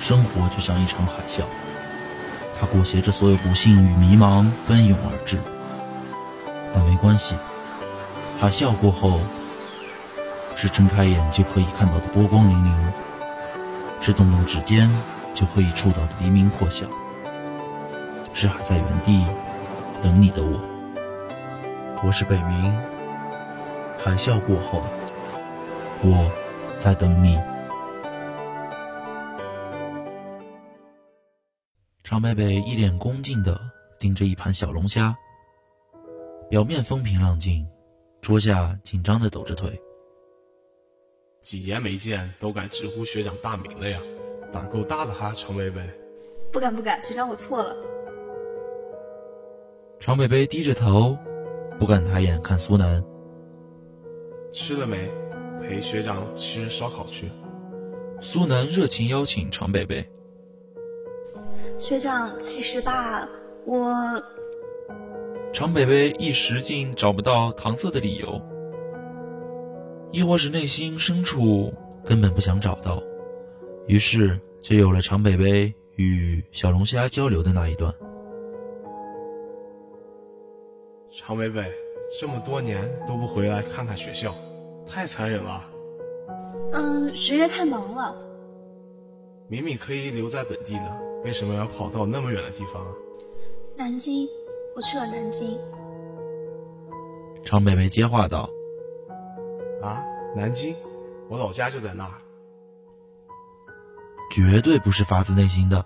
生活就像一场海啸，它裹挟着所有不幸与迷茫奔涌而至。但没关系，海啸过后，是睁开眼就可以看到的波光粼粼，是动动指尖就可以触到的黎明破晓，是还在原地等你的我。我是北冥，海啸过后，我在等你。常贝贝一脸恭敬地盯着一盘小龙虾，表面风平浪静，桌下紧张地抖着腿。几年没见，都敢直呼学长大名了呀，胆够大的哈，常贝贝。不敢不敢，学长我错了。常贝贝低着头，不敢抬眼看苏南。吃了没？陪学长吃烧烤去。苏南热情邀请常贝贝。学长，其实吧，我……常北北一时竟找不到搪塞的理由，亦或是内心深处根本不想找到，于是就有了常北北与小龙虾交流的那一段。常北北，这么多年都不回来看看学校，太残忍了。嗯，学业太忙了。明明可以留在本地的。为什么要跑到那么远的地方？南京，我去了南京。常北北接话道：“啊，南京，我老家就在那儿。”绝对不是发自内心的。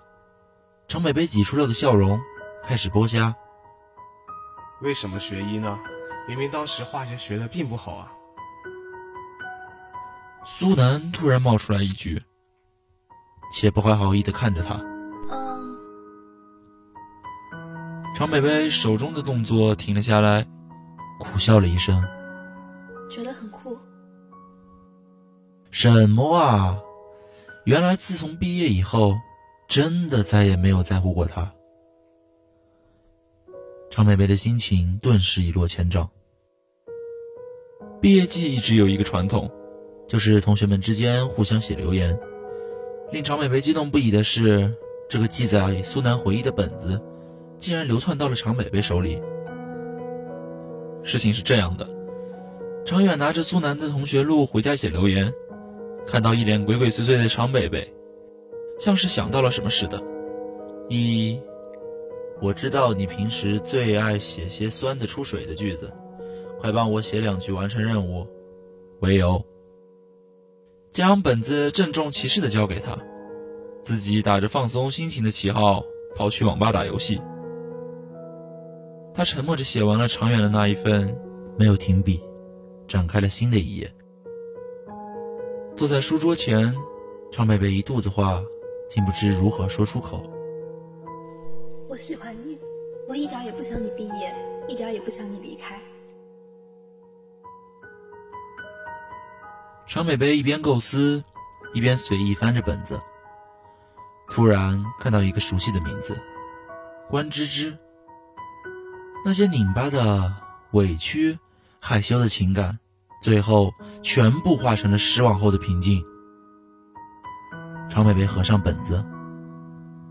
常北北挤出了个笑容，开始剥虾。为什么学医呢？明明当时化学学的并不好啊。苏南突然冒出来一句，且不怀好意的看着他。常北北手中的动作停了下来，苦笑了一声，觉得很酷。什么啊？原来自从毕业以后，真的再也没有在乎过他。常北北的心情顿时一落千丈。毕业季一直有一个传统，就是同学们之间互相写留言。令常北北激动不已的是，这个记载苏南回忆的本子。竟然流窜到了常北北手里。事情是这样的，常远拿着苏南的同学录回家写留言，看到一脸鬼鬼祟祟的常北北，像是想到了什么似的。一，我知道你平时最爱写些酸的出水的句子，快帮我写两句完成任务。唯有将本子郑重其事的交给他，自己打着放松心情的旗号跑去网吧打游戏。他沉默着写完了长远的那一份，没有停笔，展开了新的一页。坐在书桌前，常贝贝一肚子话，竟不知如何说出口。我喜欢你，我一点也不想你毕业，一点也不想你离开。常北北一边构思，一边随意翻着本子，突然看到一个熟悉的名字——关芝芝。那些拧巴的、委屈、害羞的情感，最后全部化成了失望后的平静。常北北合上本子，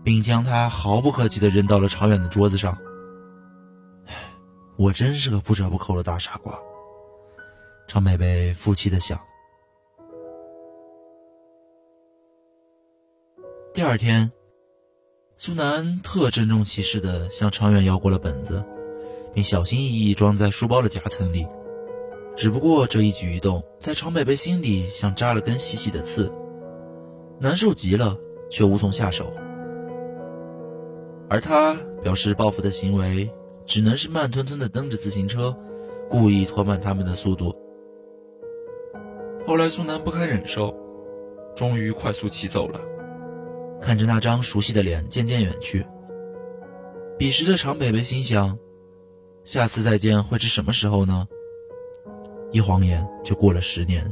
并将它毫不客气地扔到了常远的桌子上。我真是个不折不扣的大傻瓜。常北北负气地想。第二天，苏南特郑重其事地向常远要过了本子。并小心翼翼装在书包的夹层里，只不过这一举一动在常北北心里像扎了根细细的刺，难受极了，却无从下手。而他表示报复的行为，只能是慢吞吞地蹬着自行车，故意拖慢他们的速度。后来苏南不堪忍受，终于快速骑走了，看着那张熟悉的脸渐渐远去，彼时的常北北心想。下次再见会是什么时候呢？一晃眼就过了十年，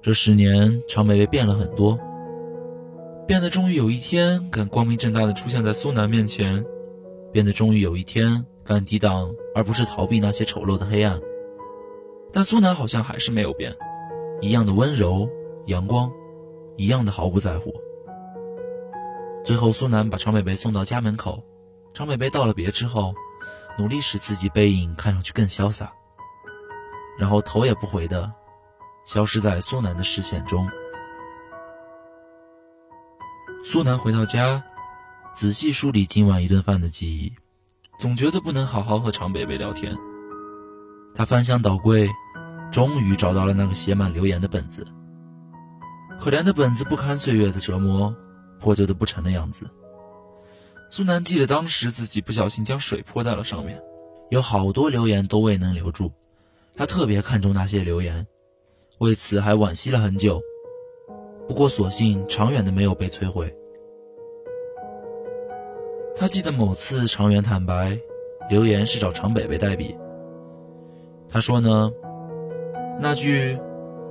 这十年常北北变了很多，变得终于有一天敢光明正大的出现在苏南面前，变得终于有一天敢抵挡而不是逃避那些丑陋的黑暗。但苏南好像还是没有变，一样的温柔阳光，一样的毫不在乎。最后，苏南把常北北送到家门口。常北北道了别之后，努力使自己背影看上去更潇洒，然后头也不回的消失在苏南的视线中。苏南回到家，仔细梳理今晚一顿饭的记忆，总觉得不能好好和常北北聊天。他翻箱倒柜，终于找到了那个写满留言的本子。可怜的本子不堪岁月的折磨，破旧的不成的样子。苏南记得当时自己不小心将水泼在了上面，有好多留言都未能留住。他特别看重那些留言，为此还惋惜了很久。不过所幸长远的没有被摧毁。他记得某次长远坦白，留言是找常北北代笔。他说呢，那句。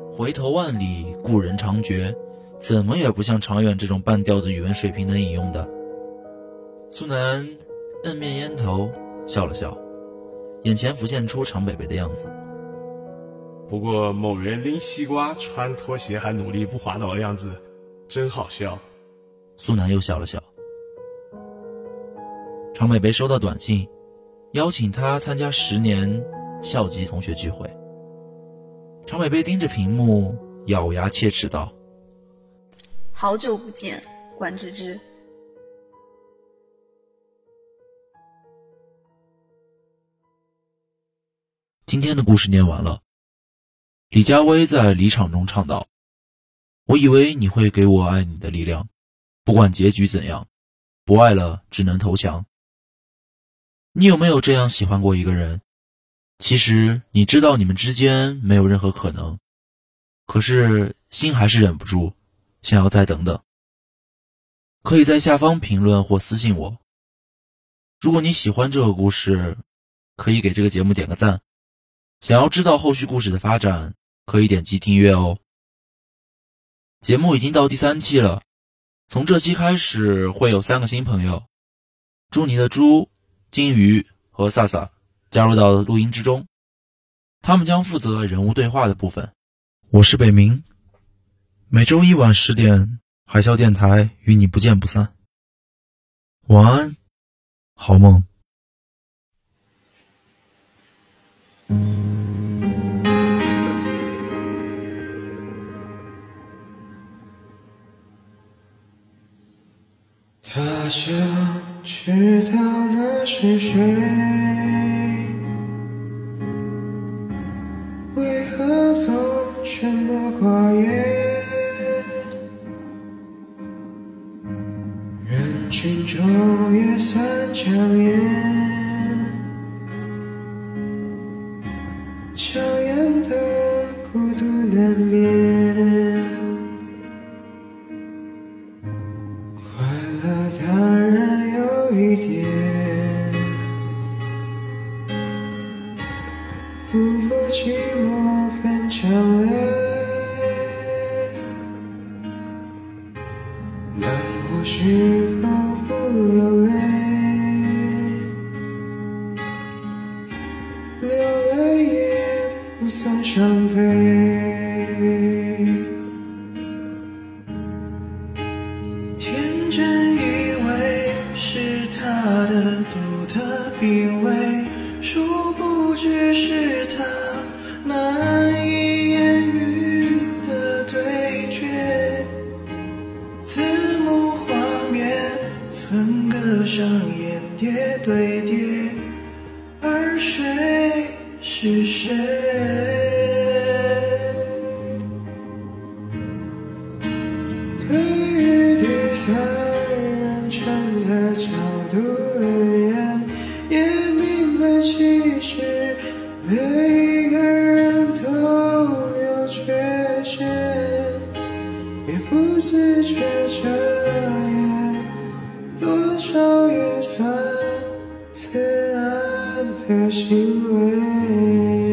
回头万里，故人长绝，怎么也不像长远这种半吊子语文水平能引用的。苏南摁灭烟头，笑了笑，眼前浮现出常北北的样子。不过某人拎西瓜、穿拖鞋还努力不滑倒的样子，真好笑。苏南又笑了笑。常北北收到短信，邀请他参加十年校级同学聚会。常北北盯着屏幕，咬牙切齿道：“好久不见，管芝芝。”今天的故事念完了。李佳薇在离场中唱道：“我以为你会给我爱你的力量，不管结局怎样，不爱了只能投降。”你有没有这样喜欢过一个人？其实你知道你们之间没有任何可能，可是心还是忍不住，想要再等等。可以在下方评论或私信我。如果你喜欢这个故事，可以给这个节目点个赞。想要知道后续故事的发展，可以点击订阅哦。节目已经到第三期了，从这期开始会有三个新朋友：祝你的猪、金鱼和萨萨。加入到录音之中，他们将负责人物对话的部分。我是北明，每周一晚十点，海啸电台与你不见不散。晚安，好梦。他想知道那是谁。为何总沉默寡言，人群中也算抢眼，有时候不流泪，流泪也不算伤悲。天真以为是他的独特品味，殊不知是他难上演叠对叠，而谁是谁？对于第三人称的角度的行为。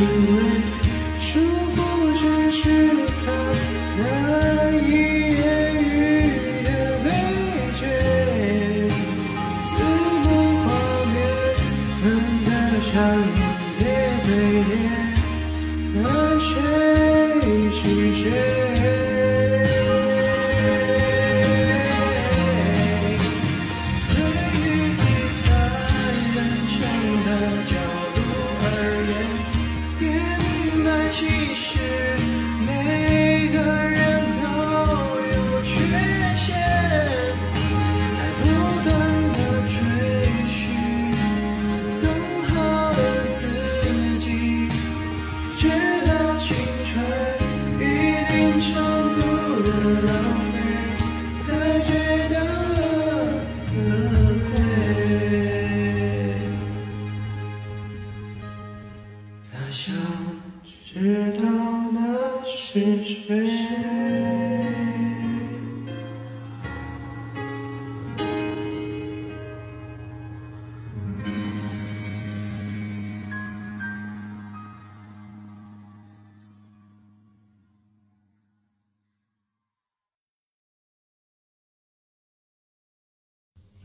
you.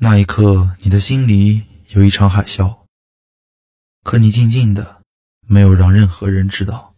那一刻你的心里有一场海啸可你静静的没有让任何人知道。